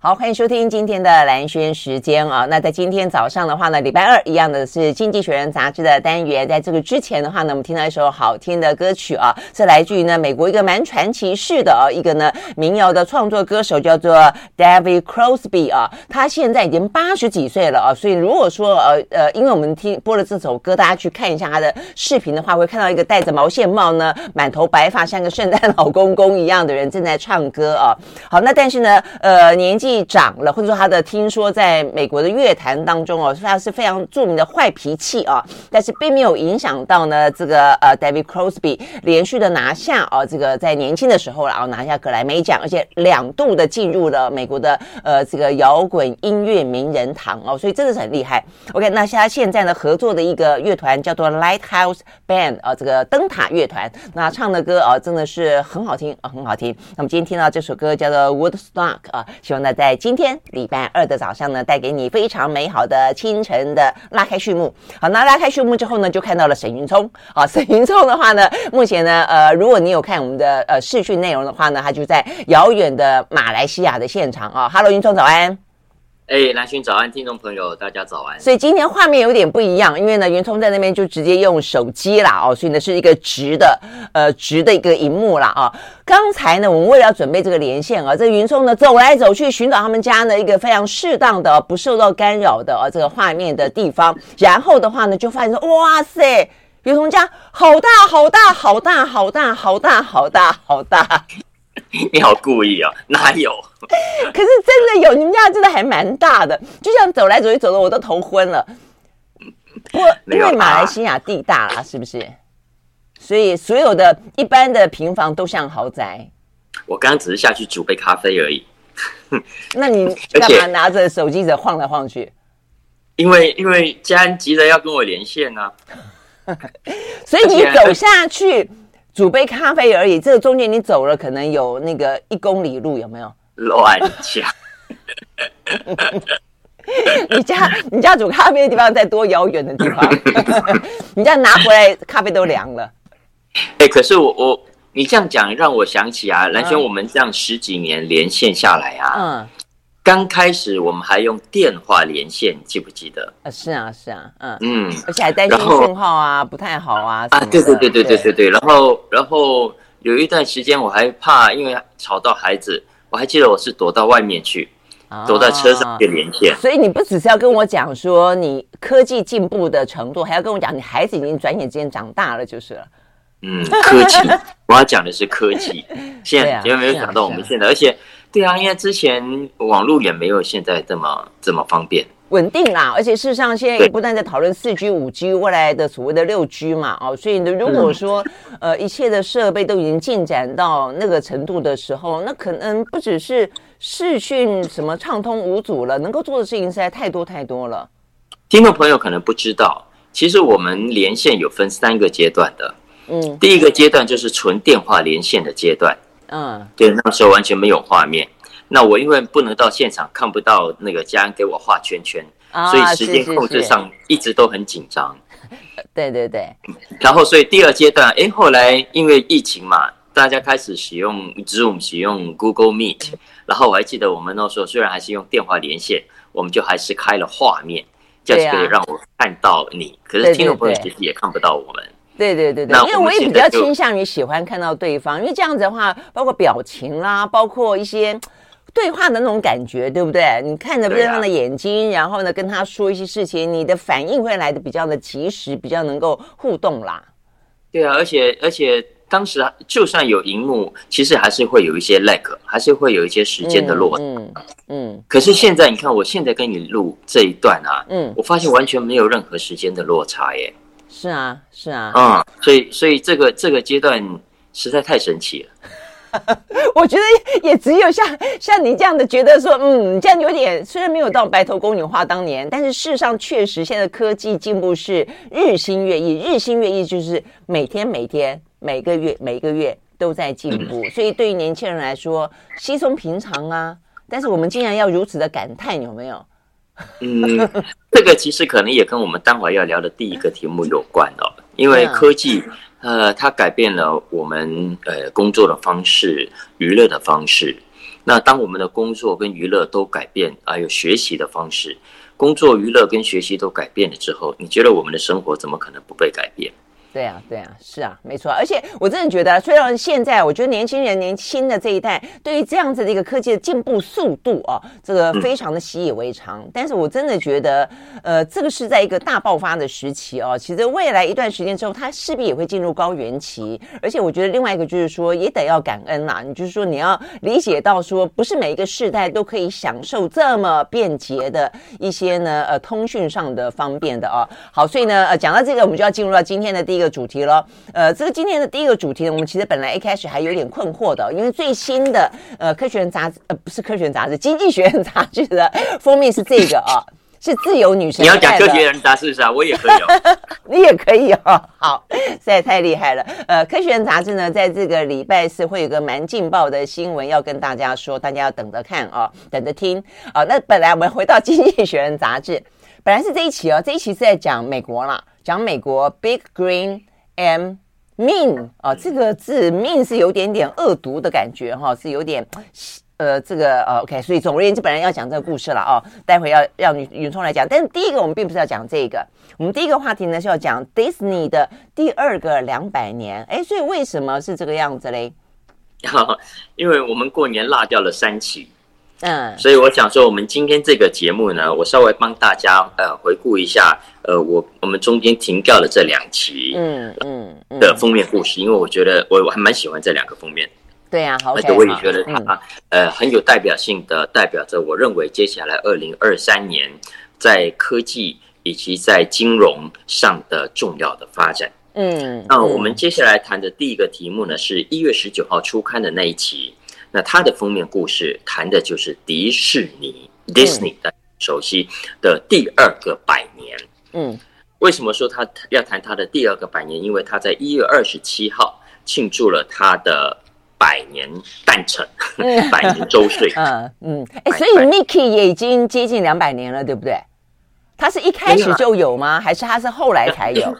好，欢迎收听今天的兰轩时间啊。那在今天早上的话呢，礼拜二一样的是《经济学人》杂志的单元。在这个之前的话呢，我们听到一首好听的歌曲啊，是来自于呢美国一个蛮传奇式的啊一个呢民谣的创作歌手，叫做 David Crosby 啊。他现在已经八十几岁了啊，所以如果说呃呃，因为我们听播了这首歌，大家去看一下他的视频的话，会看到一个戴着毛线帽呢，满头白发，像个圣诞老公公一样的人正在唱歌啊。好，那但是呢，呃，年纪。长了，或者说他的听说在美国的乐坛当中哦，他是非常著名的坏脾气啊，但是并没有影响到呢这个呃 David Crosby 连续的拿下啊这个在年轻的时候然后拿下格莱美奖，而且两度的进入了美国的呃这个摇滚音乐名人堂哦，所以真的是很厉害。OK，那他现在呢合作的一个乐团叫做 Lighthouse Band 啊，这个灯塔乐团，那唱的歌啊真的是很好听啊，很好听。那么今天听到这首歌叫做 Woodstock 啊，希望大家。在今天礼拜二的早上呢，带给你非常美好的清晨的拉开序幕。好，那拉开序幕之后呢，就看到了沈云聪。啊，沈云聪的话呢，目前呢，呃，如果你有看我们的呃视讯内容的话呢，他就在遥远的马来西亚的现场啊。Hello，云聪早安。哎，兰萱早安，听众朋友大家早安。所以今天画面有点不一样，因为呢，云聪在那边就直接用手机啦，哦，所以呢是一个直的，呃，直的一个荧幕啦啊。刚才呢，我们为了要准备这个连线啊，这云聪呢走来走去寻找他们家呢一个非常适当的、不受到干扰的啊这个画面的地方，然后的话呢，就发现说，哇塞，云聪家好大好大好大好大好大好大好大。你好故意啊、哦？哪有？可是真的有，你们家真的还蛮大的，就像走来走去走的我都头昏了。不过因为马来西亚地大啦，是不是？所以所有的一般的平房都像豪宅。我刚刚只是下去煮杯咖啡而已。那你干嘛拿着手机在晃来晃去？因为因为家人急着要跟我连线呢、啊，所以你走下去。煮杯咖啡而已，这个中间你走了可能有那个一公里路，有没有？乱讲！你家你家煮咖啡的地方在多遥远的地方？你这样拿回来咖啡都凉了。哎、欸，可是我我你这样讲让我想起啊，蓝轩，我们这样十几年连线下来啊，嗯。刚开始我们还用电话连线，记不记得？啊，是啊，是啊，嗯嗯，而且还担心信号啊不太好啊。啊，对对对对对对对。然后然后有一段时间我还怕，因为吵到孩子，我还记得我是躲到外面去，啊、躲在车上去连线。所以你不只是要跟我讲说你科技进步的程度，还要跟我讲你孩子已经转眼之间长大了，就是了。嗯，科技，我要讲的是科技。现在有没有想到我们现在，而且。对啊，因为之前网络也没有现在这么这么方便。稳定啦，而且事实上现在也不断在讨论四 G、五 G 未来的所谓的六 G 嘛，哦，所以呢，如果说呃一切的设备都已经进展到那个程度的时候，那可能不只是视讯什么畅通无阻了，能够做的事情实在太多太多了。听众朋友可能不知道，其实我们连线有分三个阶段的，嗯，第一个阶段就是纯电话连线的阶段。嗯，对，那时候完全没有画面。那我因为不能到现场，看不到那个家人给我画圈圈，啊、所以时间控制上一直都很紧张。对 对对。然后，所以第二阶段，哎，后来因为疫情嘛，大家开始使用 Zoom，使用 Google Meet。然后我还记得我们那时候虽然还是用电话连线，我们就还是开了画面，这样可以让我看到你。可是听众朋友其实也看不到我们。对对对对对对，因为我也比较倾向于喜欢看到对方，因为这样子的话，包括表情啦，包括一些对话的那种感觉，对不对？你看着对方的眼睛，然后呢跟他说一些事情，你的反应会来的比较的及时，比较能够互动啦。对啊，而且而且当时就算有荧幕，其实还是会有一些 lag，还是会有一些时间的落差。嗯嗯。可是现在你看，我现在跟你录这一段啊，嗯，我发现完全没有任何时间的落差耶。是啊，是啊，嗯，所以，所以这个这个阶段实在太神奇了。我觉得也只有像像你这样的觉得说，嗯，这样有点虽然没有到白头宫女话当年，但是事实上确实现在科技进步是日新月异，日新月异就是每天每天每个月每个月都在进步，嗯，所以对于年轻人来说稀松平常啊。但是我们竟然要如此的感叹，有没有？嗯，这个其实可能也跟我们待会要聊的第一个题目有关哦，因为科技，呃，它改变了我们呃工作的方式、娱乐的方式。那当我们的工作跟娱乐都改变，还有学习的方式，工作、娱乐跟学习都改变了之后，你觉得我们的生活怎么可能不被改变？对啊，对啊，是啊，没错。而且我真的觉得，虽然现在我觉得年轻人、年轻的这一代对于这样子的一个科技的进步速度啊，这个非常的习以为常。嗯、但是我真的觉得，呃，这个是在一个大爆发的时期哦。其实未来一段时间之后，它势必也会进入高原期。而且我觉得另外一个就是说，也得要感恩啦。你就是说，你要理解到说，不是每一个世代都可以享受这么便捷的一些呢，呃，通讯上的方便的哦。好，所以呢，呃，讲到这个，我们就要进入到今天的第一个主题了，呃，这个今天的第一个主题呢，我们其实本来一开始还有点困惑的，因为最新的呃《科学人》杂志，呃，不是《科学人》杂志，《经济学人》杂志的封面是这个啊，是自由女神。你要讲《科学人》杂志是啊，我也可以哦，你也可以哦。好，实在太厉害了。呃，《科学人》杂志呢，在这个礼拜四会有个蛮劲爆的新闻要跟大家说，大家要等着看哦，等着听啊。那本来我们回到《经济学人》杂志，本来是这一期哦，这一期是在讲美国啦，讲美国 Big Green。M mean 啊，这个字 mean 是有点点恶毒的感觉哈，是有点呃这个呃 OK，所以总而言之，本来要讲这个故事了哦，待会要让云云聪来讲。但是第一个我们并不是要讲这个，我们第一个话题呢是要讲 Disney 的第二个两百年。哎，所以为什么是这个样子嘞？因为我们过年落掉了三期。嗯，所以我想说，我们今天这个节目呢，我稍微帮大家呃回顾一下，呃，我我们中间停掉了这两期，嗯嗯的封面故事，因为我觉得我我还蛮喜欢这两个封面，对呀，而且我也觉得它呃很有代表性的，代表着我认为接下来二零二三年在科技以及在金融上的重要的发展。嗯，那我们接下来谈的第一个题目呢，是一月十九号出刊的那一期。那它的封面故事谈的就是迪士尼 Disney 的熟悉的第二个百年。嗯，为什么说他要谈他的第二个百年？因为他在一月二十七号庆祝了他的百年诞辰，百年周岁。嗯嗯，哎，所以 Mickey 也已经接近两百年了，对不对？他是一开始就有吗？还是他是后来才有？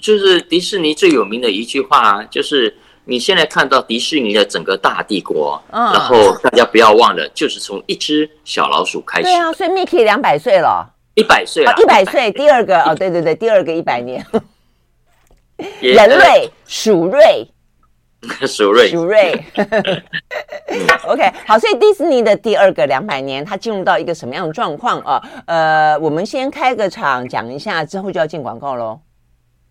就是迪士尼最有名的一句话，就是。你现在看到迪士尼的整个大帝国，嗯，然后大家不要忘了，就是从一只小老鼠开始。对啊，所以 Mickey 两百岁了，一百岁了，一百岁。第二个哦，对对对，第二个一百年。人类 鼠瑞，鼠瑞，鼠瑞。OK，好，所以迪士尼的第二个两百年，它进入到一个什么样的状况啊？呃，我们先开个场讲一下，之后就要进广告喽。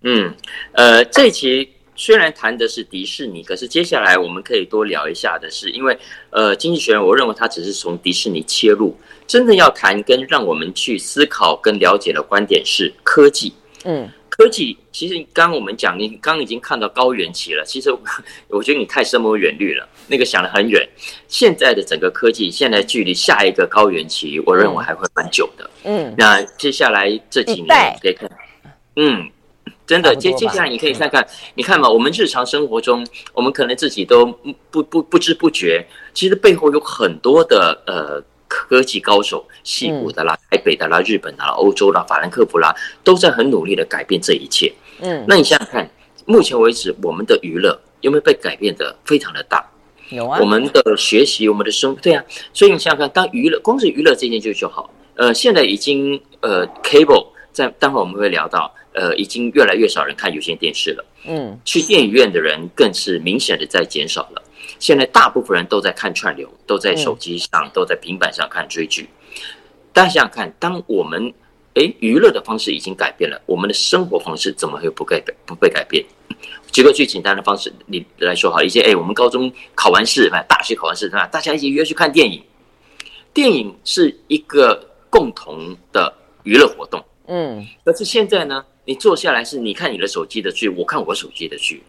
嗯，呃，这一期。虽然谈的是迪士尼，可是接下来我们可以多聊一下的是，因为呃，经济学人我认为他只是从迪士尼切入，真正要谈跟让我们去思考跟了解的观点是科技。嗯，科技其实刚刚我们讲，你刚刚已经看到高原期了，其实我觉得你太深谋远虑了，那个想得很远。现在的整个科技，现在距离下一个高原期，我认为还会蛮久的。嗯，那接下来这几年可以看，嗯。真的，接接下来你可以看看，你看嘛，我们日常生活中，我们可能自己都不不不知不觉，其实背后有很多的呃科技高手，西谷的啦、台北的啦、日本的啦、欧洲啦、法兰克福啦，都在很努力的改变这一切。嗯，那你想想看，目前为止，我们的娱乐有没有被改变的非常的大？有啊。我们的学习，我们的生，对啊。所以你想想看，当娱乐光是娱乐这件就就好，呃，现在已经呃 cable。在待会我们会聊到，呃，已经越来越少人看有线电视了。嗯，去电影院的人更是明显的在减少了。现在大部分人都在看串流，都在手机上，都在平板上看追剧。大家想想看，当我们哎娱乐的方式已经改变了，我们的生活方式怎么会不改变？不被改变？举个最简单的方式，你来说好，一些哎，我们高中考完试，大学考完试，对吧？大家一起约去看电影。电影是一个共同的娱乐活动。嗯，可是现在呢，你坐下来是你看你的手机的剧，我看我手机的剧，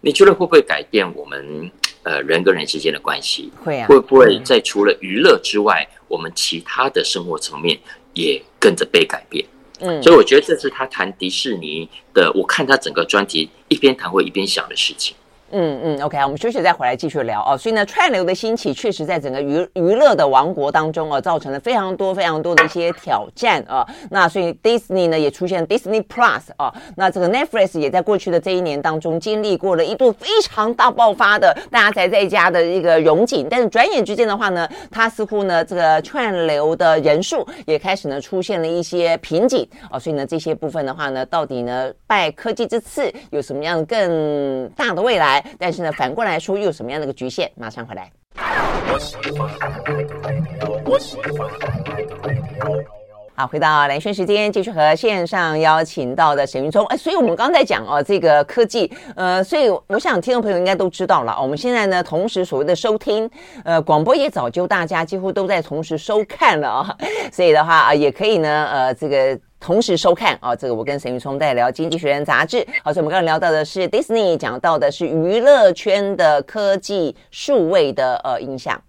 你觉得会不会改变我们呃人跟人之间的关系？会啊，会不会在除了娱乐之外，我们其他的生活层面也跟着被改变？嗯，所以我觉得这是他谈迪士尼的，我看他整个专辑一边谈会一边想的事情。嗯嗯，OK，我们休息再回来继续聊哦。所以呢，串流的兴起确实在整个娱娱乐的王国当中啊，造成了非常多非常多的一些挑战啊。那所以 Disney 呢也出现 Disney Plus 啊，那这个 Netflix 也在过去的这一年当中经历过了一度非常大爆发的大家宅在家的一个荣景，但是转眼之间的话呢，它似乎呢这个串流的人数也开始呢出现了一些瓶颈啊。所以呢这些部分的话呢，到底呢拜科技之赐有什么样更大的未来？但是呢，反过来说又有什么样的一个局限？马上回来。好，回到蓝轩时间，继续和线上邀请到的沈云聪。哎，所以我们刚才讲哦，这个科技，呃，所以我想听众朋友应该都知道了。我们现在呢，同时所谓的收听，呃，广播也早就大家几乎都在同时收看了啊。所以的话啊，也可以呢，呃，这个。同时收看啊，这个我跟沈玉聪在聊《经济学人》杂志。好，所以我们刚刚聊到的是 Disney，讲到的是娱乐圈的科技数位的呃影响。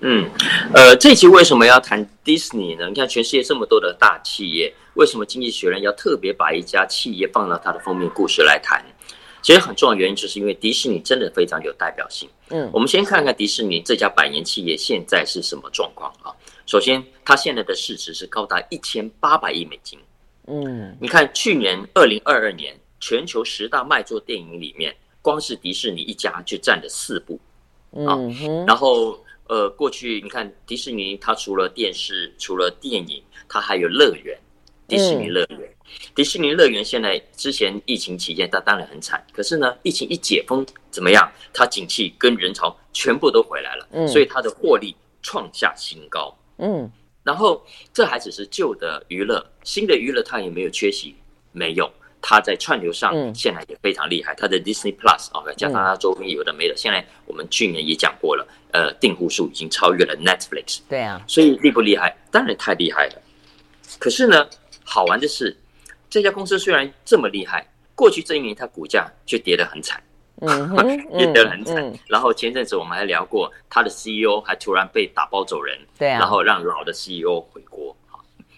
嗯，呃，这期为什么要谈 Disney 呢？你看全世界这么多的大企业，为什么《经济学人》要特别把一家企业放到它的封面故事来谈？其实很重要原因就是因为迪士尼真的非常有代表性。嗯，我们先看看迪士尼这家百年企业现在是什么状况啊？首先，它现在的市值是高达一千八百亿美金。嗯，你看，去年二零二二年全球十大卖座电影里面，光是迪士尼一家就占了四部。啊，然后呃，过去你看迪士尼，它除了电视，除了电影，它还有乐园，迪士尼乐园。迪士尼乐园现在之前疫情期间，它当然很惨，可是呢，疫情一解封，怎么样？它景气跟人潮全部都回来了，所以它的获利创下新高。嗯，然后这还只是旧的娱乐，新的娱乐它也没有缺席，没有，它在串流上现在也非常厉害，它的 Disney Plus 啊，加上它周边有的没的，现在我们去年也讲过了，呃，订户数已经超越了 Netflix。对啊，所以厉不厉害？当然太厉害了。可是呢，好玩的是，这家公司虽然这么厉害，过去这一年它股价却跌得很惨。嗯，也得很惨。嗯、然后前阵子我们还聊过，他的 CEO 还突然被打包走人，对啊，然后让老的 CEO 回国。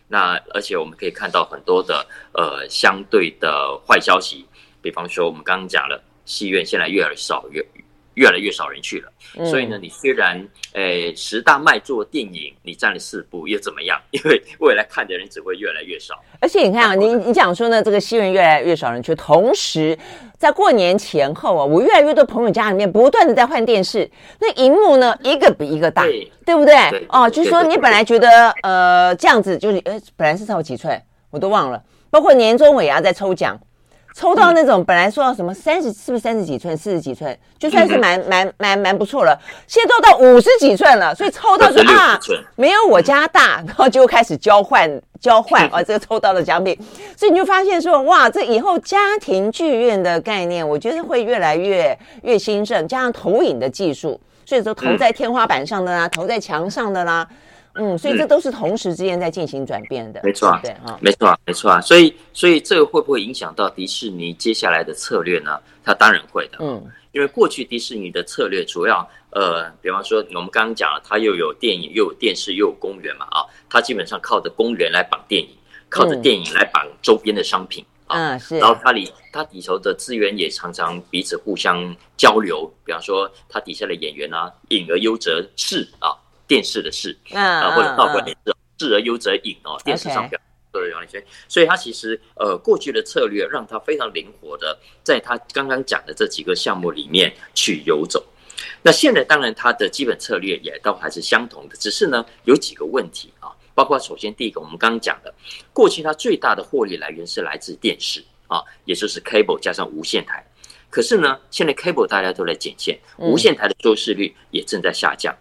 那而且我们可以看到很多的呃相对的坏消息，比方说我们刚刚讲了，戏院现在越来越少，越越来越少人去了。嗯、所以呢，你虽然诶十大卖座电影你占了四部，又怎么样？因为未来看的人只会越来越少。而且你看啊，你你讲说呢，这个戏院越来越少人去，同时。在过年前后啊，我越来越多朋友家里面不断的在换电视，那荧幕呢一个比一个大，对，对不对？对哦，就是说你本来觉得呃这样子就是呃本来是超几寸，我都忘了。包括年终尾牙在抽奖，抽到那种本来说要什么三十是不是三十几寸、四十几寸，就算是蛮 蛮蛮蛮不错了。现在都到五十几寸了，所以抽到说啊没有我家大，然后就开始交换。交换啊，这个抽到的奖品，所以你就发现说，哇，这以后家庭剧院的概念，我觉得会越来越越兴盛，加上投影的技术，所以说投在天花板上的啦，投在墙上的啦，嗯，所以这都是同时之间在进行转变的，没错，对啊，没错，没错啊，所以，所以这个会不会影响到迪士尼接下来的策略呢？它当然会的，嗯。因为过去迪士尼的策略主要，呃，比方说我们刚刚讲了，它又有电影，又有电视，又有公园嘛，啊，它基本上靠着公园来绑电影，靠着电影来绑周边的商品，嗯、啊，是。然后它里它底头的资源也常常彼此互相交流，比方说它底下的演员啊，影而优则仕啊，电视的视，啊，或者倒过来是视而优则影哦，电视上表。Okay. 所以他其实呃过去的策略让他非常灵活的在他刚刚讲的这几个项目里面去游走。那现在当然他的基本策略也都还是相同的，只是呢有几个问题啊，包括首先第一个我们刚刚讲的，过去它最大的获利来源是来自电视啊，也就是 cable 加上无线台。可是呢，现在 cable 大家都在减线，无线台的收视率也正在下降。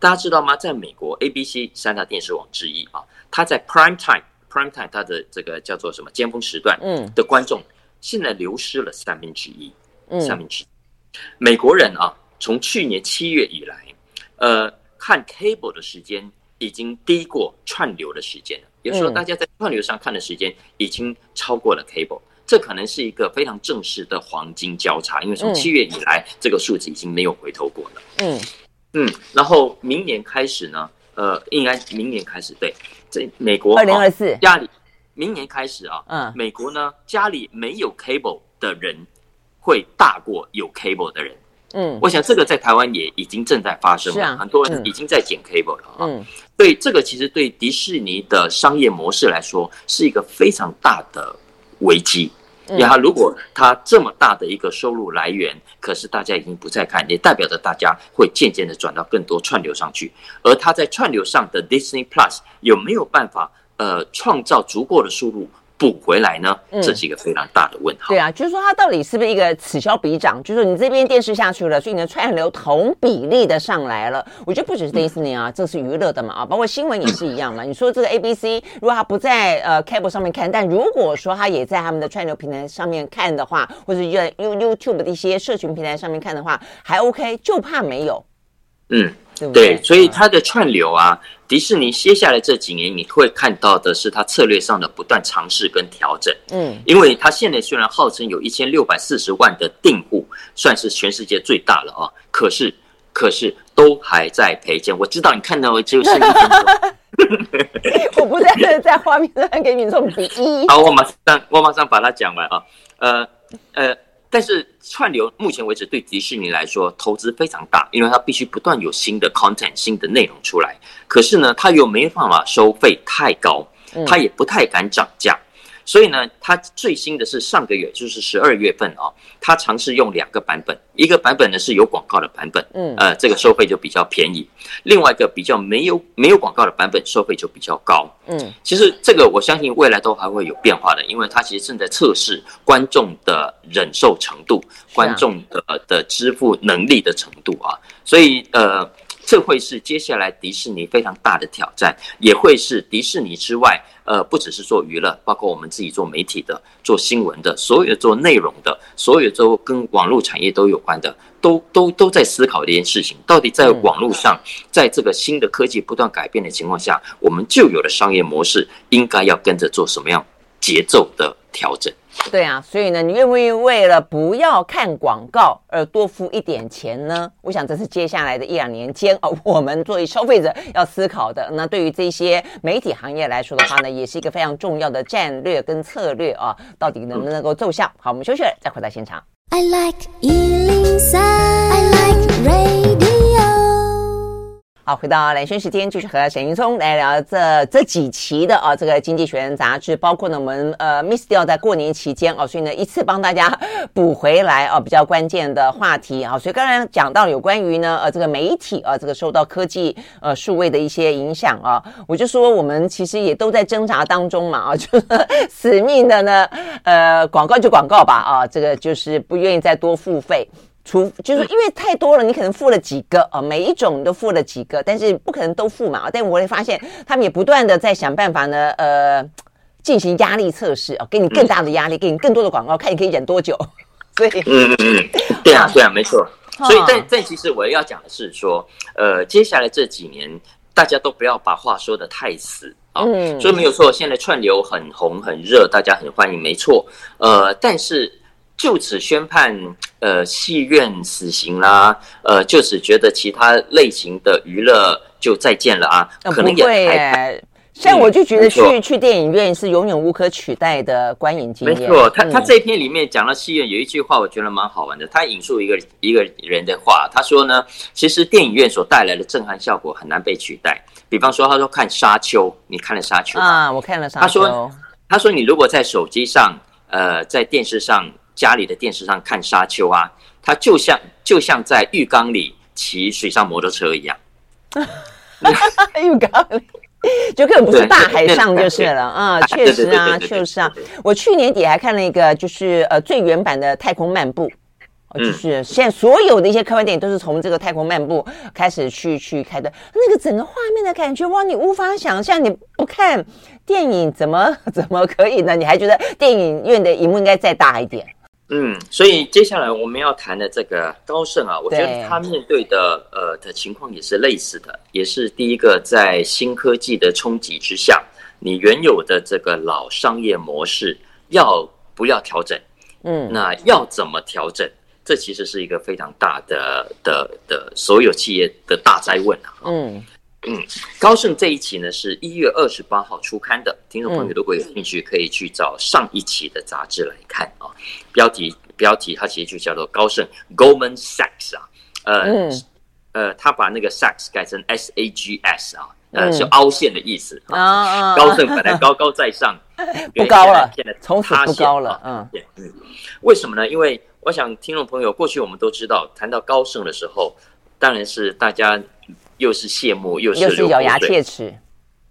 大家知道吗？在美国 ABC 三大电视网之一啊，它在 prime time。Prime Time，它的这个叫做什么尖峰时段，嗯，的观众现在流失了三分之一，嗯，三分之一。美国人啊，从去年七月以来，呃，看 Cable 的时间已经低过串流的时间了。也就是说，大家在串流上看的时间已经超过了 Cable，这可能是一个非常正式的黄金交叉，因为从七月以来，这个数字已经没有回头过了。嗯嗯，然后明年开始呢？呃，应该明年开始，对，这美国二零二四家里明年开始啊，嗯，美国呢家里没有 cable 的人会大过有 cable 的人。嗯，我想这个在台湾也已经正在发生了，啊、很多人已经在剪 cable 了啊。嗯，所以这个其实对迪士尼的商业模式来说是一个非常大的危机。然后，如果他这么大的一个收入来源，可是大家已经不再看，也代表着大家会渐渐的转到更多串流上去。而他在串流上的 Disney Plus 有没有办法呃创造足够的收入？补回来呢？这是一个非常大的问号。对啊，就是说它到底是不是一个此消彼长？就是说你这边电视下去了，所以你的串流同比例的上来了。我觉得不只是迪士尼啊，这是娱乐的嘛啊，包括新闻也是一样嘛。你说这个 ABC，如果它不在呃 cable 上面看，但如果说它也在他们的串流平台上面看的话，或者在 You YouTube 的一些社群平台上面看的话，还 OK，就怕没有。嗯。对，所以它的串流啊，迪士尼接下来这几年你会看到的是它策略上的不断尝试跟调整。嗯，因为它现在虽然号称有一千六百四十万的订户，算是全世界最大了啊，可是可是都还在赔钱。我知道你看到只有声音，我不在在画面上给你做比喻。好，我马上我马上把它讲完啊，呃呃。但是串流目前为止对迪士尼来说投资非常大，因为它必须不断有新的 content、新的内容出来。可是呢，它又没办法收费太高，它也不太敢涨价。所以呢，它最新的是上个月，就是十二月份啊，它尝试用两个版本，一个版本呢是有广告的版本，嗯，呃，这个收费就比较便宜；另外一个比较没有没有广告的版本，收费就比较高，嗯。其实这个我相信未来都还会有变化的，因为它其实正在测试观众的忍受程度、观众的的支付能力的程度啊，所以呃。这会是接下来迪士尼非常大的挑战，也会是迪士尼之外，呃，不只是做娱乐，包括我们自己做媒体的、做新闻的，所有做内容的，所有都跟网络产业都有关的，都都都在思考这件事情：到底在网络上，在这个新的科技不断改变的情况下，我们旧有的商业模式应该要跟着做什么样节奏的调整？对啊，所以呢，你愿不愿意为了不要看广告而多付一点钱呢？我想这是接下来的一两年间啊，我们作为消费者要思考的。那对于这些媒体行业来说的话呢，也是一个非常重要的战略跟策略啊，到底能不能够奏效？好，我们休息了，再回到现场。I like 103, I like radio 好，回到蓝轩时间，继续和沈云聪来聊这这几期的啊，这个《经济学人》杂志，包括呢我们呃 miss 掉在过年期间哦，所以呢一次帮大家补回来啊，比较关键的话题啊，所以刚才讲到有关于呢呃这个媒体啊，这个受到科技呃数位的一些影响啊，我就说我们其实也都在挣扎当中嘛啊，就是死命的呢呃广告就广告吧啊，这个就是不愿意再多付费。除就是因为太多了，你可能付了几个啊，每一种都付了几个，但是不可能都付嘛。但我也发现他们也不断的在想办法呢，呃，进行压力测试啊，给你更大的压力，给你更多的广告，看你可以忍多久。所以，嗯嗯嗯，对啊对啊，没错。所以但但其实我要讲的是说，呃，接下来这几年大家都不要把话说的太死啊。嗯，所以没有错，现在串流很红很热，大家很欢迎，没错。呃，但是。就此宣判，呃，戏院死刑啦，呃，就此觉得其他类型的娱乐就再见了啊？可能也会耶。像我就觉得去、嗯、去电影院是永远无可取代的观影经验。没错，他他这篇里面讲到戏院有一句话，我觉得蛮好玩的。他引述一个一个人的话，他说呢，其实电影院所带来的震撼效果很难被取代。比方说，他说看《沙丘》，你看了《沙丘》啊？我看了《沙丘》。他说，他说你如果在手机上，呃，在电视上。家里的电视上看沙丘啊，它就像就像在浴缸里骑水上摩托车一样。浴缸里就根本不是大海上就是了啊！确实啊，确实啊。我去年底还看了一个，就是呃最原版的《太空漫步》，就是现在所有的一些科幻电影都是从这个《太空漫步》开始去去开的。那个整个画面的感觉哇，你无法想象，你不看电影怎么怎么可以呢？你还觉得电影院的荧幕应该再大一点？嗯，所以接下来我们要谈的这个高盛啊，我觉得他面对的呃的情况也是类似的，也是第一个在新科技的冲击之下，你原有的这个老商业模式要不要调整？嗯，那要怎么调整？这其实是一个非常大的的的所有企业的大灾问啊。嗯。嗯，高盛这一期呢是一月二十八号出刊的，听众朋友如果有兴趣，可以去找上一期的杂志来看啊。标题标题，它其实就叫做高盛 Goldman Sachs 啊，呃、嗯、呃，他把那个 Sachs 改成 S A G S 啊，呃，是凹陷的意思啊。高盛本来高高在上，不高了，现在从此不高了。嗯嗯，为什么呢？因为我想听众朋友过去我们都知道，谈到高盛的时候，当然是大家又是羡慕又是又是咬牙切齿。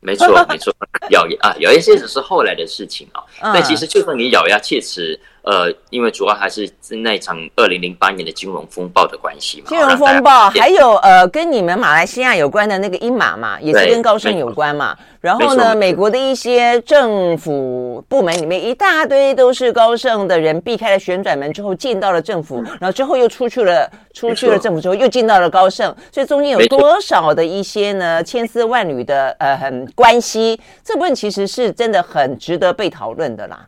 没错，没错，咬牙啊，咬牙切齿是后来的事情啊。哦、但其实，就算你咬牙切齿，呃，因为主要还是那一场二零零八年的金融风暴的关系嘛。金融风暴，还有呃，跟你们马来西亚有关的那个英马嘛，也是跟高盛有关嘛。然后呢，美国的一些政府部门里面一大堆都是高盛的人，避开了旋转门之后进到了政府，然后之后又出去了，出去了政府之后又进到了高盛，所以中间有多少的一些呢千丝万缕的呃很关系，这部分其实是真的很值得被讨论的啦。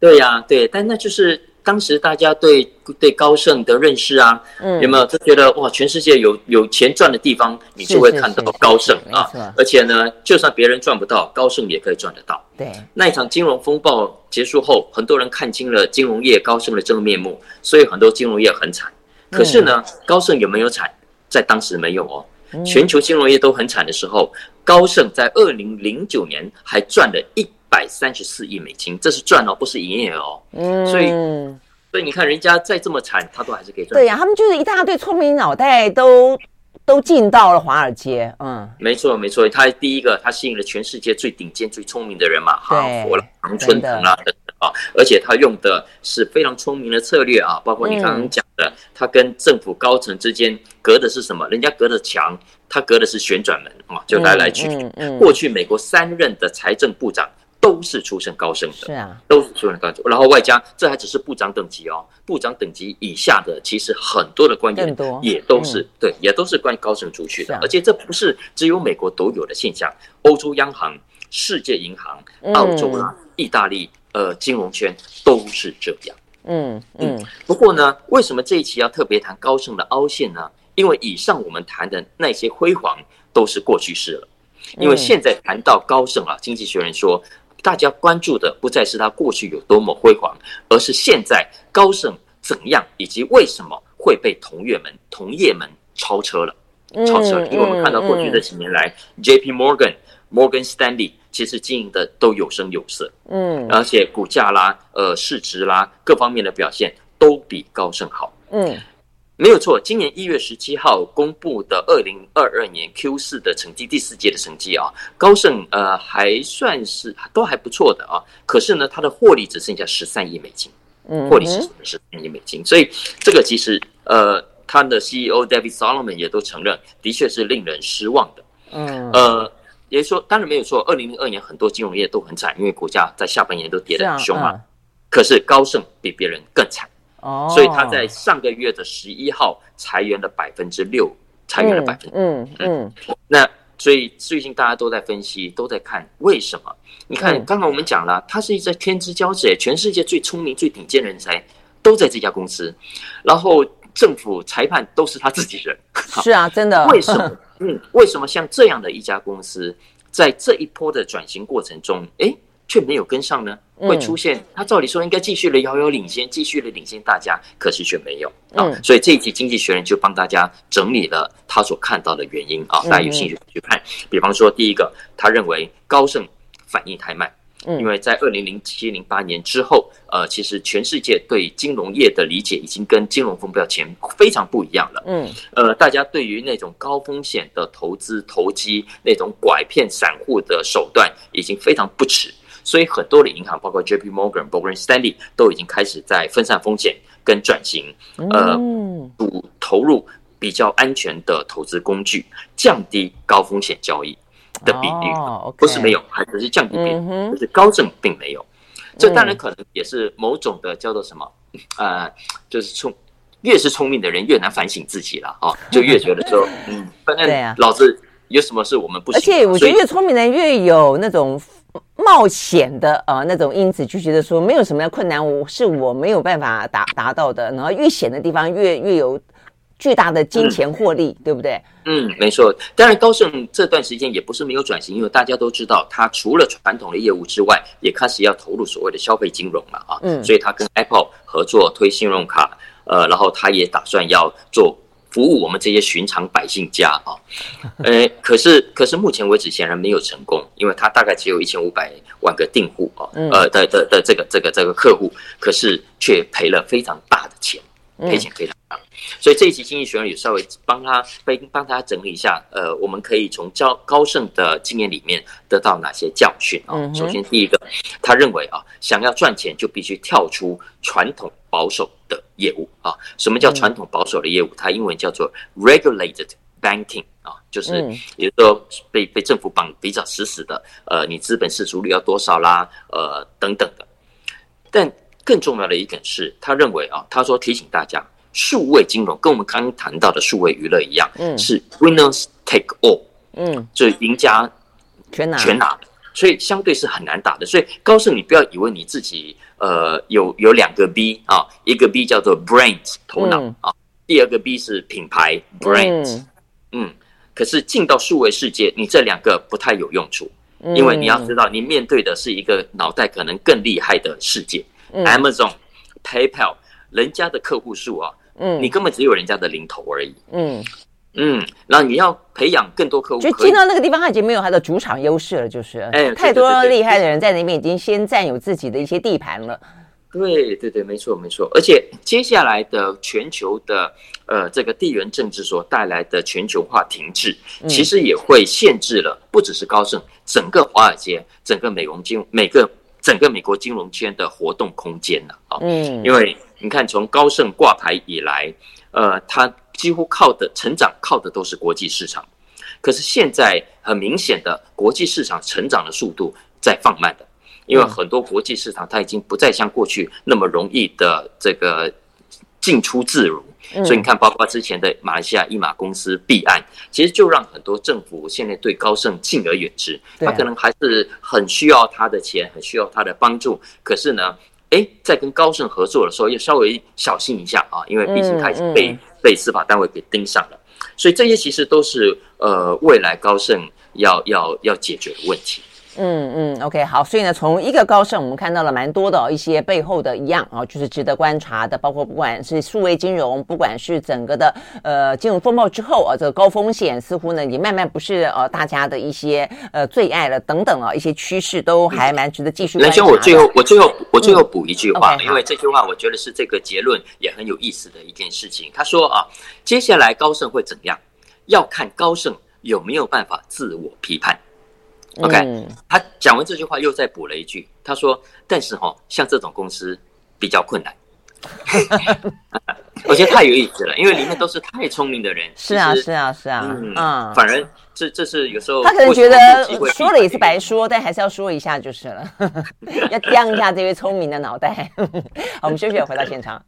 对呀、啊，对，但那就是。当时大家对对高盛的认识啊，嗯、有没有就觉得哇，全世界有有钱赚的地方，你就会看到高盛啊。而且呢，就算别人赚不到，高盛也可以赚得到。对，那一场金融风暴结束后，很多人看清了金融业高盛的真面目，所以很多金融业很惨。可是呢，嗯、高盛有没有惨？在当时没有哦。全球金融业都很惨的时候，高盛在二零零九年还赚了一。百三十四亿美金，这是赚哦，不是营业哦。嗯，所以所以你看，人家再这么惨，他都还是可以赚。对呀、啊，他们就是一大堆聪明脑袋都都进到了华尔街。嗯，没错没错，他第一个他吸引了全世界最顶尖、最聪明的人嘛，哈佛啦、常春藤啦等等啊，而且他用的是非常聪明的策略啊，包括你刚刚讲的，嗯、他跟政府高层之间隔的是什么？人家隔的墙，他隔的是旋转门啊，就来来去去。嗯嗯嗯、过去美国三任的财政部长。都是出身高盛的，是啊，都是出身高盛。然后外加这还只是部长等级哦，部长等级以下的其实很多的官员也都是对，也都是关于高盛出去的。而且这不是只有美国独有的现象，欧洲央行、世界银行、澳洲啦、意大利呃金融圈都是这样。嗯嗯。不过呢，为什么这一期要特别谈高盛的凹陷呢？因为以上我们谈的那些辉煌都是过去式了，因为现在谈到高盛啊，经济学人说。大家关注的不再是他过去有多么辉煌，而是现在高盛怎样，以及为什么会被同业们、同业们超车了，超车了。因为我们看到过去这几年来，J.P. Morgan、Morgan Stanley 其实经营的都有声有色，嗯，而且股价啦、呃市值啦各方面的表现都比高盛好，嗯。没有错，今年一月十七号公布的二零二二年 Q 四的成绩，第四届的成绩啊，高盛呃还算是都还不错的啊。可是呢，它的获利只剩下十三亿美金，嗯，获利只剩下十三亿美金，所以这个其实呃，他的 CEO David Solomon 也都承认，的确是令人失望的。嗯，呃，也就是说，当然没有错，二零零二年很多金融业都很惨，因为股价在下半年都跌得很凶嘛。可是高盛比别人。哦，所以他在上个月的十一号裁员了百分之六，裁员了百分之嗯嗯，那所以最近大家都在分析，都在看为什么？你看刚刚我们讲了，他是一只天之骄子，全世界最聪明、最顶尖人才都在这家公司，然后政府裁判都是他自己人，是啊，真的。为什么？嗯，为什么像这样的一家公司，在这一波的转型过程中，诶却没有跟上呢？会出现，他照理说应该继续的遥遥领先，继续的领先大家，可是却没有啊。所以这一集《经济学人》就帮大家整理了他所看到的原因啊，大家有兴趣去看。比方说，第一个，他认为高盛反应太慢，因为在二零零七零八年之后，呃，其实全世界对金融业的理解已经跟金融风暴前非常不一样了。嗯，呃，大家对于那种高风险的投资投机，那种拐骗散户的手段，已经非常不齿。所以很多的银行，包括 J.P. Morgan、Morgan Stanley，都已经开始在分散风险跟转型，呃，主投入比较安全的投资工具，降低高风险交易的比率。不是没有，还只是降低比率，就是高盛并没有。这当然可能也是某种的叫做什么？呃，就是聪，越是聪明的人越难反省自己了啊，就越觉得说，嗯，反正老子有什么事我们不行。而且我觉得越聪明的人越有那种。冒险的呃那种因子，就觉得说没有什么样困难，我是我没有办法达达到的。然后越险的地方越越有巨大的金钱获利，嗯、对不对？嗯，没错。当然，高盛这段时间也不是没有转型，因为大家都知道，他除了传统的业务之外，也开始要投入所谓的消费金融了啊。嗯，所以他跟 Apple 合作推信用卡，呃，然后他也打算要做服务我们这些寻常百姓家啊，呃，可是可是目前为止显然没有成功，因为他大概只有一千五百万个订户啊，呃的的的这个这个这个客户，可是却赔了非常大的钱。赔钱非常大，所以这一期经济学人也稍微帮他帮帮他整理一下，呃，我们可以从高高盛的经验里面得到哪些教训啊？首先，第一个，他认为啊，想要赚钱就必须跳出传统保守的业务啊。什么叫传统保守的业务？它英文叫做 regulated banking 啊，就是也就是说被被政府绑比较死死的，呃，你资本市足率要多少啦，呃，等等的，但。更重要的一点是，他认为啊，他说提醒大家，数位金融跟我们刚刚谈到的数位娱乐一样，嗯，是 winners take all，嗯，就是赢家全拿全拿的，所以相对是很难打的。所以高盛，你不要以为你自己呃有有两个 B 啊，一个 B 叫做 brains 头脑、嗯、啊，第二个 B 是品牌 brains，嗯，嗯，可是进到数位世界，你这两个不太有用处，因为你要知道，你面对的是一个脑袋可能更厉害的世界。Amazon、PayPal，人家的客户数啊，嗯，你根本只有人家的零头而已，嗯嗯，那你要培养更多客户，就进到那个地方，他已经没有他的主场优势了，就是，哎，太多厉害的人在那边已经先占有自己的一些地盘了。对对对，没错没错，而且接下来的全球的呃这个地缘政治所带来的全球化停滞，其实也会限制了不只是高盛，整个华尔街，整个美容金每个。整个美国金融圈的活动空间了啊，嗯，因为你看，从高盛挂牌以来，呃，它几乎靠的成长靠的都是国际市场，可是现在很明显的国际市场成长的速度在放慢的，因为很多国际市场它已经不再像过去那么容易的这个进出自如。所以你看，包括之前的马来西亚一马公司弊案，其实就让很多政府现在对高盛敬而远之。他可能还是很需要他的钱，很需要他的帮助。可是呢，哎，在跟高盛合作的时候，要稍微小心一下啊，因为毕竟他已经被被司法单位给盯上了。所以这些其实都是呃未来高盛要要要解决的问题。嗯嗯，OK，好，所以呢，从一个高盛，我们看到了蛮多的、哦、一些背后的一样啊、哦，就是值得观察的，包括不管是数位金融，不管是整个的呃金融风暴之后啊，这个高风险似乎呢也慢慢不是呃大家的一些呃最爱了等等啊，一些趋势都还蛮值得继续观察。来，兄，我最后我最后我最后补一句话、嗯 okay，因为这句话我觉得是这个结论也很有意思的一件事情。他说啊，接下来高盛会怎样，要看高盛有没有办法自我批判。OK，他讲完这句话又再补了一句，他说：“但是哈，像这种公司比较困难。”我觉得太有意思了，因为里面都是太聪明的人。是啊，是啊，是啊，嗯，嗯反而这这是有时候他可能觉得说了也是白说，但还是要说一下就是了，要降一下这位聪明的脑袋。好，我们休息，回到现场。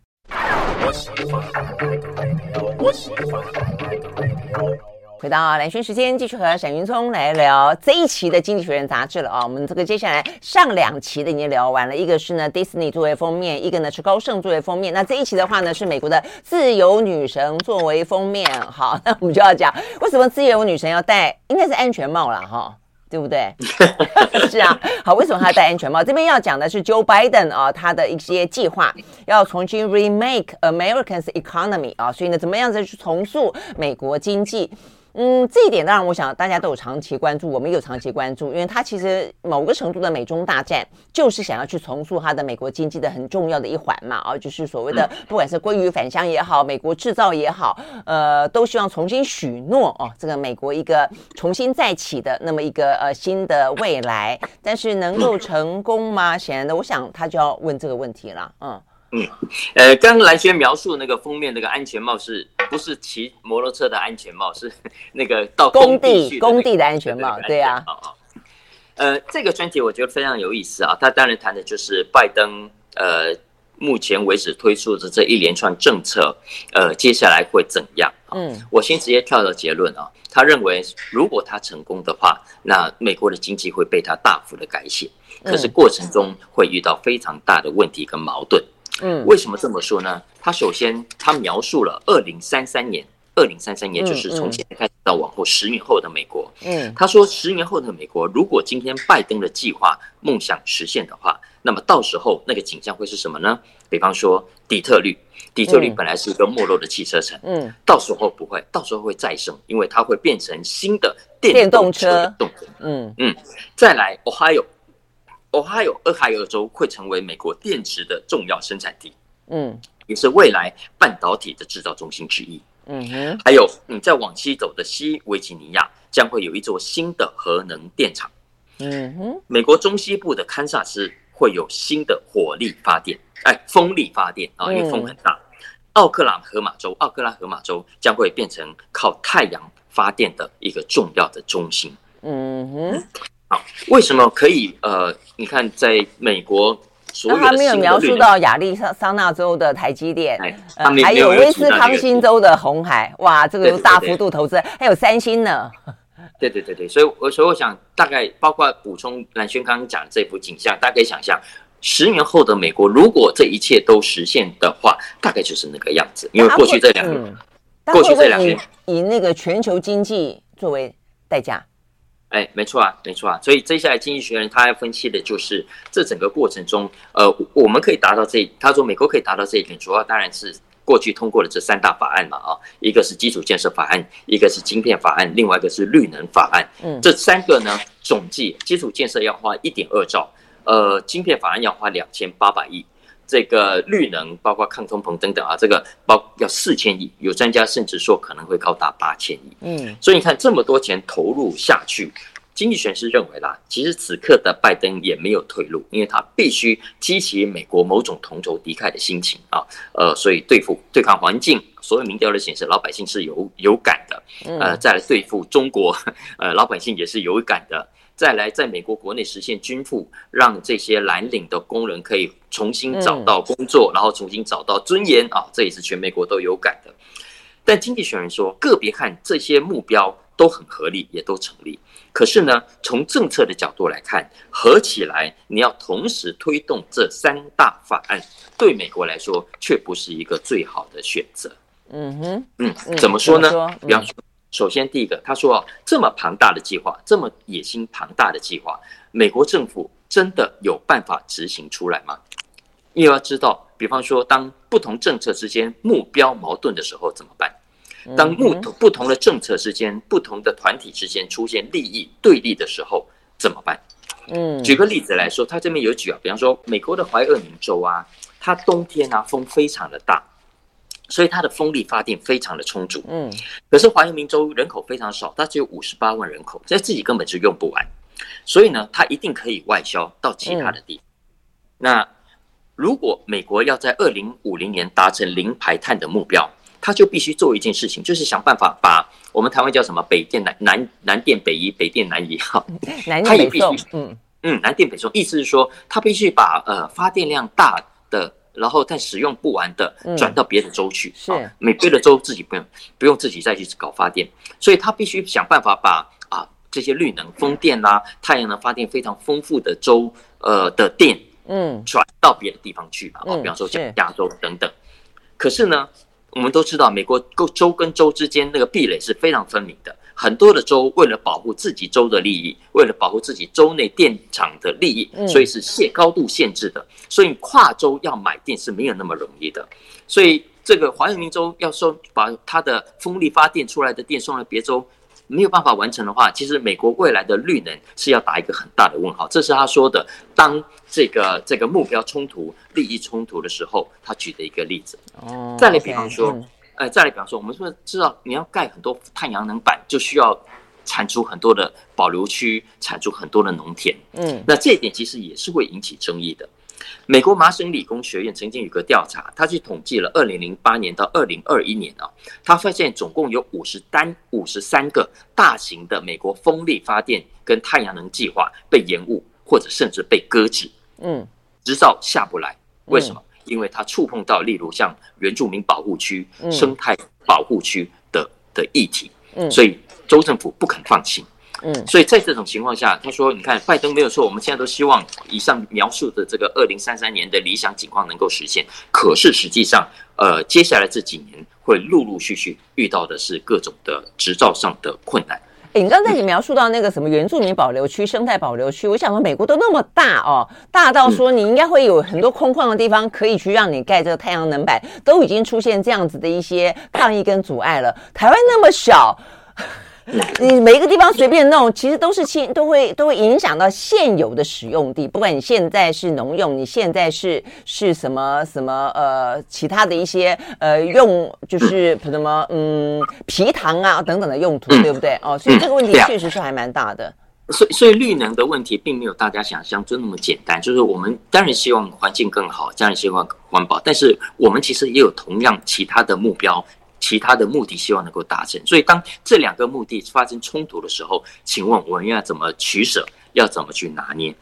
回到蓝轩时间，继续和沈云聪来聊这一期的《经济学人》杂志了啊。我们这个接下来上两期的已经聊完了，一个是呢 Disney 作为封面，一个呢是高盛作为封面。那这一期的话呢是美国的自由女神作为封面。好，那我们就要讲为什么自由女神要戴，应该是安全帽了哈，对不对？是啊。好，为什么她戴安全帽？这边要讲的是 Joe Biden 啊，他的一些计划要重新 remake Americans economy 啊，所以呢，怎么样子去重塑美国经济？嗯，这一点当然，我想大家都有长期关注，我们也有长期关注，因为它其实某个程度的美中大战，就是想要去重塑它的美国经济的很重要的一环嘛，啊，就是所谓的不管是鲑鱼返乡也好，美国制造也好，呃，都希望重新许诺哦，这个美国一个重新再起的那么一个呃新的未来，但是能够成功吗？显然的，我想他就要问这个问题了，嗯。嗯，呃，刚刚蓝轩描述那个封面那个安全帽，是不是骑摩托车的安全帽？是 那个到工地工地的安全帽，对呀。呃，这个专题我觉得非常有意思啊。他当然谈的就是拜登呃目前为止推出的这一连串政策，呃，接下来会怎样？嗯，我先直接跳到结论啊。他认为如果他成功的话，那美国的经济会被他大幅的改写，可是过程中会遇到非常大的问题跟矛盾。嗯，为什么这么说呢？他首先他描述了二零三三年，二零三三年就是从现在开始到往后十年后的美国。嗯，他说十年后的美国，如果今天拜登的计划梦想实现的话，那么到时候那个景象会是什么呢？比方说底特律，底特律本来是一个没落的汽车城，嗯，到时候不会，到时候会再生，因为它会变成新的电动车。的动能，嗯。嗯，再来，Ohio，Ohio，俄亥俄州会成为美国电池的重要生产地，嗯，也是未来半导体的制造中心之一，嗯哼，还有你再往西走的西维吉尼亚将会有一座新的核能电厂。嗯哼，美国中西部的堪萨斯会有新的火力发电，哎，风力发电啊，因为风很大。奥克拉荷马州，奥克拉荷马州将会变成靠太阳发电的一个重要的中心。嗯哼，好，为什么可以？呃，你看，在美国所有的，他没有描述到亚利桑那州的台积电，呃，还有威斯康星州的红海，哇，这个大幅度投资，还有三星呢。对对对对，所以我所以我想大概包括补充蓝轩刚刚讲的这幅景象，大家可以想象，十年后的美国如果这一切都实现的话，大概就是那个样子。因为过去这两年，嗯、过去这两年以，以那个全球经济作为代价。哎，没错啊，没错啊。所以接下来经济学人他要分析的就是这整个过程中，呃，我们可以达到这，他说美国可以达到这一点，主要当然是。过去通过了这三大法案嘛，啊，一个是基础建设法案，一个是晶片法案，另外一个是绿能法案。嗯，这三个呢，总计基础建设要花一点二兆，呃，晶片法案要花两千八百亿，这个绿能包括抗通膨等等啊，这个包要四千亿，有专家甚至说可能会高达八千亿。嗯，所以你看这么多钱投入下去。经济学是认为啦，其实此刻的拜登也没有退路，因为他必须激起美国某种同仇敌忾的心情啊，呃，所以对付对抗环境，所有民调都显示老百姓是有有感的，呃，再来对付中国，呃，老百姓也是有感的，再来在美国国内实现均富，让这些蓝领的工人可以重新找到工作，然后重新找到尊严啊，这也是全美国都有感的。但经济学人说，个别看这些目标都很合理，也都成立。可是呢，从政策的角度来看，合起来你要同时推动这三大法案，对美国来说却不是一个最好的选择。嗯哼，嗯，怎么说呢？嗯、比方说，首先第一个，他说啊，这么庞大的计划，这么野心庞大的计划，美国政府真的有办法执行出来吗？因为要知道，比方说，当不同政策之间目标矛盾的时候，怎么办？当不同不同的政策之间、不同的团体之间出现利益对立的时候，怎么办？嗯，举个例子来说，他这边有举啊，比方说美国的怀俄明州啊，它冬天啊风非常的大，所以它的风力发电非常的充足。嗯，可是华阳明州人口非常少，它只有五十八万人口，在自己根本就用不完，所以呢，它一定可以外销到其他的地方。那如果美国要在二零五零年达成零排碳的目标，它就必须做一件事情，就是想办法把我们台湾叫什么北电南南南电北移，北电南移哈，他 也必须嗯嗯南电北送，意思是说它必须把呃发电量大的，然后再使用不完的转到别的州去，是。每别的州自己不用不用自己再去搞发电，所以他必须想办法把啊这些绿能风电啦、太阳能发电非常丰富的州呃的电嗯。转到别的地方去嘛，啊比方说像加州等等，可是呢。我们都知道，美国各州跟州之间那个壁垒是非常分明的。很多的州为了保护自己州的利益，为了保护自己州内电厂的利益，所以是限高度限制的。所以跨州要买电是没有那么容易的。所以这个怀俄明州要说把它的风力发电出来的电送到别州，没有办法完成的话，其实美国未来的绿能是要打一个很大的问号。这是他说的，当这个这个目标冲突、利益冲突的时候，他举的一个例子。哦，再来比方说，哎，再来比方说，我们说知道你要盖很多太阳能板，就需要产出很多的保留区，产出很多的农田。嗯，那这一点其实也是会引起争议的。美国麻省理工学院曾经有个调查，他去统计了二零零八年到二零二一年啊，他发现总共有五十单五十三个大型的美国风力发电跟太阳能计划被延误或者甚至被搁置，嗯，执照下不来，为什么？因为它触碰到例如像原住民保护区、生态保护区的的议题，所以州政府不肯放弃。嗯，所以在这种情况下，他说：“你看，拜登没有错，我们现在都希望以上描述的这个二零三三年的理想情况能够实现。可是实际上，呃，接下来这几年会陆陆续续遇到的是各种的执照上的困难。诶、你刚才你描述到那个什么原住民保留区、生态保留区，我想说美国都那么大哦，大到说你应该会有很多空旷的地方可以去让你盖这个太阳能板，都已经出现这样子的一些抗议跟阻碍了。台湾那么小。你每一个地方随便弄，其实都是亲，都会都会影响到现有的使用地。不管你现在是农用，你现在是是什么什么呃其他的一些呃用，就是什么嗯皮糖啊等等的用途，对不对？哦，所以这个问题确实是还蛮大的。所以所以绿能的问题并没有大家想象中那么简单。就是我们当然希望环境更好，当然希望环保，但是我们其实也有同样其他的目标。其他的目的希望能够达成，所以当这两个目的发生冲突的时候，请问我们要怎么取舍，要怎么去拿捏？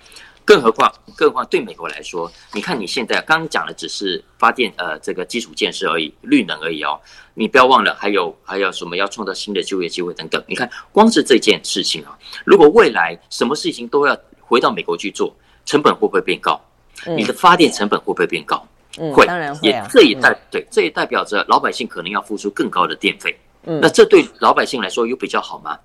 更何况，更何况对美国来说，你看你现在刚刚讲的只是发电呃这个基础建设而已，绿能而已哦，你不要忘了还有还有什么要创造新的就业机会等等。你看光是这件事情啊，如果未来什么事情都要回到美国去做，成本会不会变高？你的发电成本会不会变高？嗯，会，当然会啊。也这也代、嗯、对，这也代表着老百姓可能要付出更高的电费。嗯，那这对老百姓来说有比较好吗？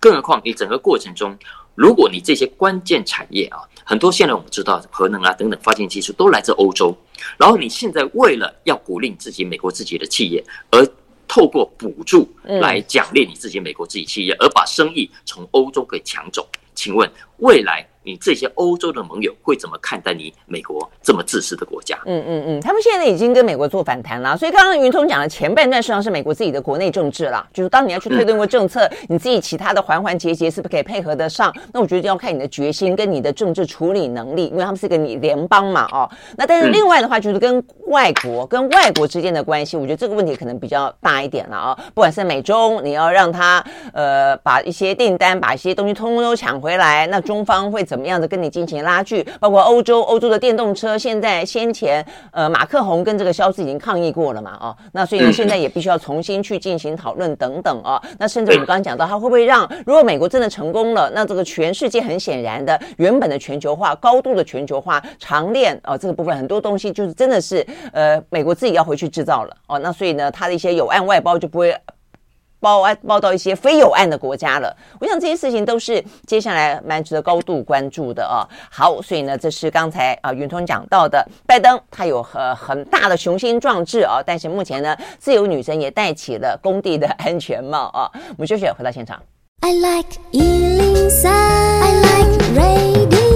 更何况你整个过程中，如果你这些关键产业啊，很多现在我们知道核能啊等等发电技术都来自欧洲，然后你现在为了要鼓励自己美国自己的企业，而透过补助来奖励你自己美国自己企业，而把生意从欧洲给抢走，请问未来？你这些欧洲的盟友会怎么看待你美国这么自私的国家？嗯嗯嗯，他们现在已经跟美国做反弹了。所以刚刚云聪讲的前半段实际上是美国自己的国内政治了，就是当你要去推动个政策，你自己其他的环环节节是不是可以配合得上？那我觉得要看你的决心跟你的政治处理能力，因为他们是个你联邦嘛，哦。那但是另外的话，就是跟外国跟外国之间的关系，我觉得这个问题可能比较大一点了啊。不管是美中，你要让他呃把一些订单、把一些东西通通都抢回来，那中方会怎么样的跟你进行？拉锯，包括欧洲，欧洲的电动车，现在先前，呃，马克宏跟这个肖斯已经抗议过了嘛，哦，那所以现在也必须要重新去进行讨论等等哦，那甚至我们刚刚讲到，它会不会让，如果美国真的成功了，那这个全世界很显然的，原本的全球化、高度的全球化、长链哦，这个部分很多东西就是真的是，呃，美国自己要回去制造了哦，那所以呢，它的一些有岸外包就不会。报案报到一些非有岸的国家了，我想这些事情都是接下来蛮值得高度关注的啊。好，所以呢，这是刚才啊云通讲到的，拜登他有很很大的雄心壮志啊，但是目前呢，自由女神也戴起了工地的安全帽啊。我们休息，回到现场。I like 103, I like radio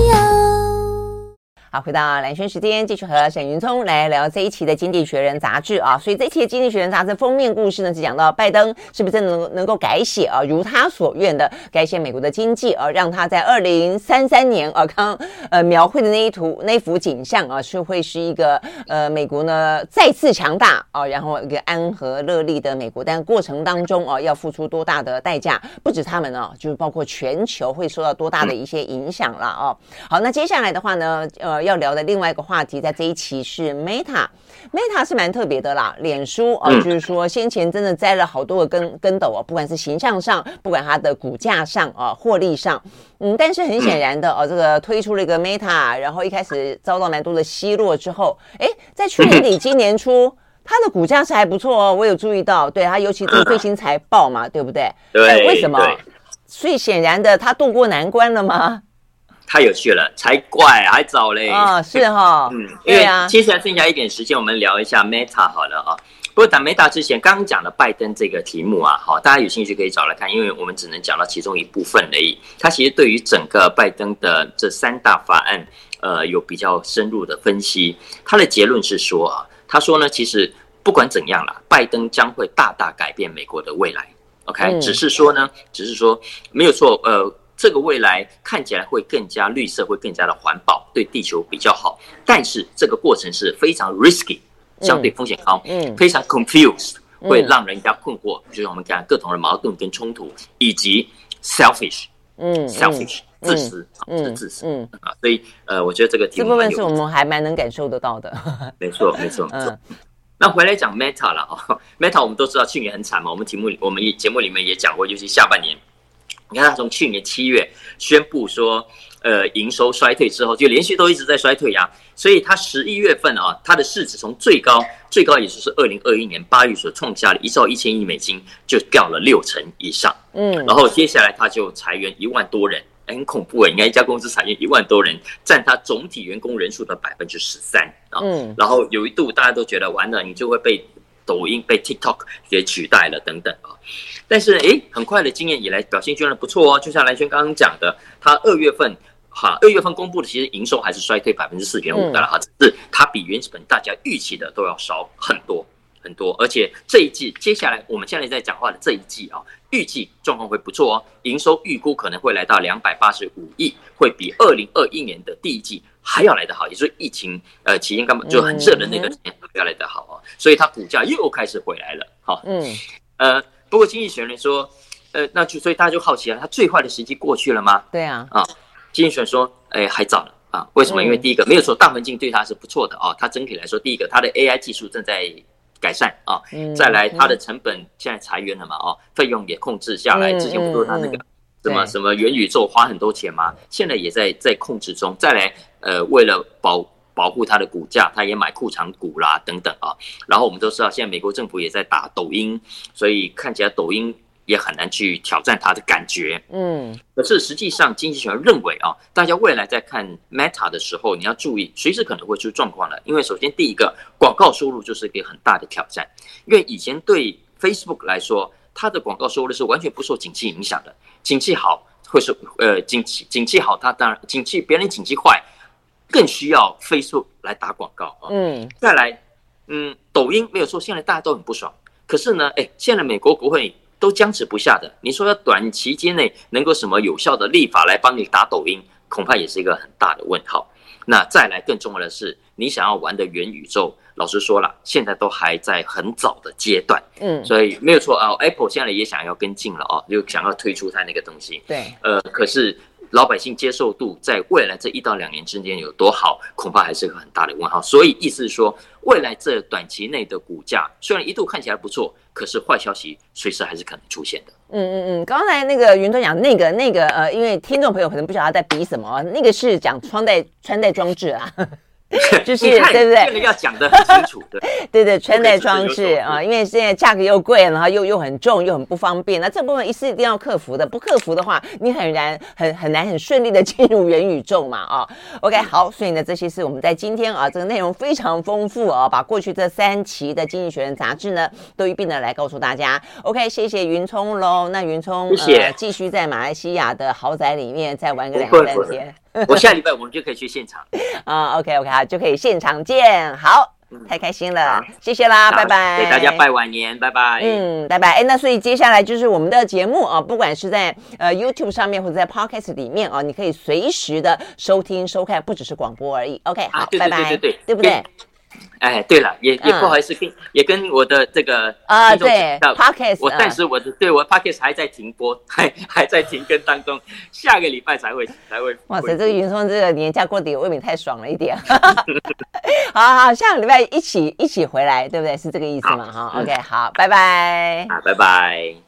好，回到蓝轩时间，继续和沈云聪来聊这一期的《经济学人》杂志啊。所以这一期的《经济学人》杂志封面故事呢，是讲到拜登是不是真的能能够改写啊，如他所愿的改写美国的经济啊，让他在二零三三年啊，刚呃描绘的那一图那幅景象啊，是会是一个呃美国呢再次强大啊，然后一个安和乐利的美国，但过程当中啊要付出多大的代价，不止他们啊，就是包括全球会受到多大的一些影响了啊。好，那接下来的话呢，呃。要聊的另外一个话题，在这一期是 Meta，Meta 是蛮特别的啦。脸书啊，就是说先前真的栽了好多个跟跟斗啊，不管是形象上，不管它的股价上啊，获利上，嗯，但是很显然的哦，这个推出了一个 Meta，然后一开始遭到蛮多的奚落之后，哎，在去年底今年初，它的股价是还不错哦，我有注意到，对它尤其这个最新财报嘛，对不对？对，为什么？所以显然的，它渡过难关了吗？太有趣了，才怪，还早嘞。哦，是哈，嗯，因为接下来剩下一点时间，我们聊一下 Meta 好了啊。不过讲 Meta 之前，刚刚讲了拜登这个题目啊，好，大家有兴趣可以找来看，因为我们只能讲到其中一部分而已。他其实对于整个拜登的这三大法案，呃，有比较深入的分析。他的结论是说啊，他说呢，其实不管怎样啦，拜登将会大大改变美国的未来。OK，嗯，只是说呢，只是说没有错，呃。这个未来看起来会更加绿色，会更加的环保，对地球比较好。但是这个过程是非常 risky，相对风险高，嗯，非常 confused，会让人家困惑。就是我们讲各种的矛盾跟冲突，以及 selfish，嗯，selfish，自私，嗯自私，嗯啊。所以呃，我觉得这个题目这部分是我们还蛮能感受得到的。没错，没错，没错。那回来讲 Meta 了啊，Meta 我们都知道去年很惨嘛，我们题目我们节目里面也讲过，尤其下半年。你看，他从去年七月宣布说，呃营收衰退之后，就连续都一直在衰退呀。所以他十一月份啊，它的市值从最高最高也就是二零二一年八月所创下的一兆一千亿美金，就掉了六成以上。嗯，然后接下来他就裁员一万多人。很恐怖啊！你看一家公司裁员一万多人，占他总体员工人数的百分之十三啊。嗯，然后有一度大家都觉得完了，你就会被抖音、被 TikTok 给取代了等等啊。但是哎，很快的经验以来表现居然不错哦。就像蓝轩刚刚讲的，他二月份哈，二月份公布的其实营收还是衰退百分之四点五的了哈，只是它比原本大家预期的都要少很多。很多，而且这一季接下来我们现在在讲话的这一季啊，预计状况会不错哦，营收预估可能会来到两百八十五亿，会比二零二一年的第一季还要来得好，也就是疫情呃期间根本就很热的那个时间要来得好哦，所以它股价又开始回来了，好，嗯，呃，不过经济学人说，呃，那就所以大家就好奇了，它最坏的时机过去了吗？对啊，啊，经济学人说，哎，还早了啊，为什么？因为第一个没有说大环境对它是不错的啊，它整体来说，第一个它的 AI 技术正在。改善啊，再来它的成本现在裁员了嘛？哦，费用也控制下来。之前不是他那个什么什么元宇宙花很多钱吗？现在也在在控制中。再来，呃，为了保保护它的股价，它也买库藏股啦等等啊。然后我们都知道，现在美国政府也在打抖音，所以看起来抖音。也很难去挑战它的感觉，嗯，可是实际上经济学人认为啊，大家未来在看 Meta 的时候，你要注意随时可能会出状况了。因为首先第一个广告收入就是一个很大的挑战，因为以前对 Facebook 来说，它的广告收入是完全不受景气影响的，景气好会是呃景气景气好，它当然景气别人景气坏，更需要 Facebook 来打广告啊，嗯，再来，嗯，抖音没有说现在大家都很不爽，可是呢，哎，现在美国国会。都僵持不下的，你说要短期间内能够什么有效的立法来帮你打抖音，恐怕也是一个很大的问号。那再来更重要的是，你想要玩的元宇宙，老实说了，现在都还在很早的阶段，嗯，所以没有错啊。Apple 现在也想要跟进了哦，就想要推出它那个东西，对，呃，可是。老百姓接受度在未来这一到两年之间有多好，恐怕还是个很大的问号。所以意思是说，未来这短期内的股价虽然一度看起来不错，可是坏消息随时还是可能出现的。嗯嗯嗯，刚才那个云端讲那个那个呃，因为听众朋友可能不晓得他在比什么，那个是讲穿戴穿戴装置啊。就是对不对？这个要讲的很清楚，对对 对，穿戴装置啊，因为现在价格又贵，然后又又很重，又很不方便。那这部分一是一定要克服的，不克服的话，你很难很很难很顺利的 进入元宇宙嘛啊。OK，好，所以呢，这些是我们在今天啊，这个内容非常丰富啊，把过去这三期的《经济学人》杂志呢，都一并的来告诉大家。OK，谢谢云聪喽。那云聪，谢谢、呃。继续在马来西亚的豪宅里面再玩个两三天。我下礼拜我们就可以去现场。啊，OK OK，好，就可以现场见，好，太开心了，谢谢啦，拜拜，给大家拜晚年，拜拜，嗯，拜拜，哎，那所以接下来就是我们的节目啊，不管是在呃 YouTube 上面或者在 Podcast 里面啊，你可以随时的收听收看，不只是广播而已，OK，好，拜拜，对对对，对不对？哎，对了，也也不好意思，跟也跟我的这个啊，对，Podcast，我暂时我的对我 Podcast 还在停播，还 还在停更当中，下个礼拜才会才会。哇塞，这个云松这个年假过得也未免太爽了一点。好好，下个礼拜一起一起回来，对不对？是这个意思吗？哈，OK，好，拜拜。啊，拜拜。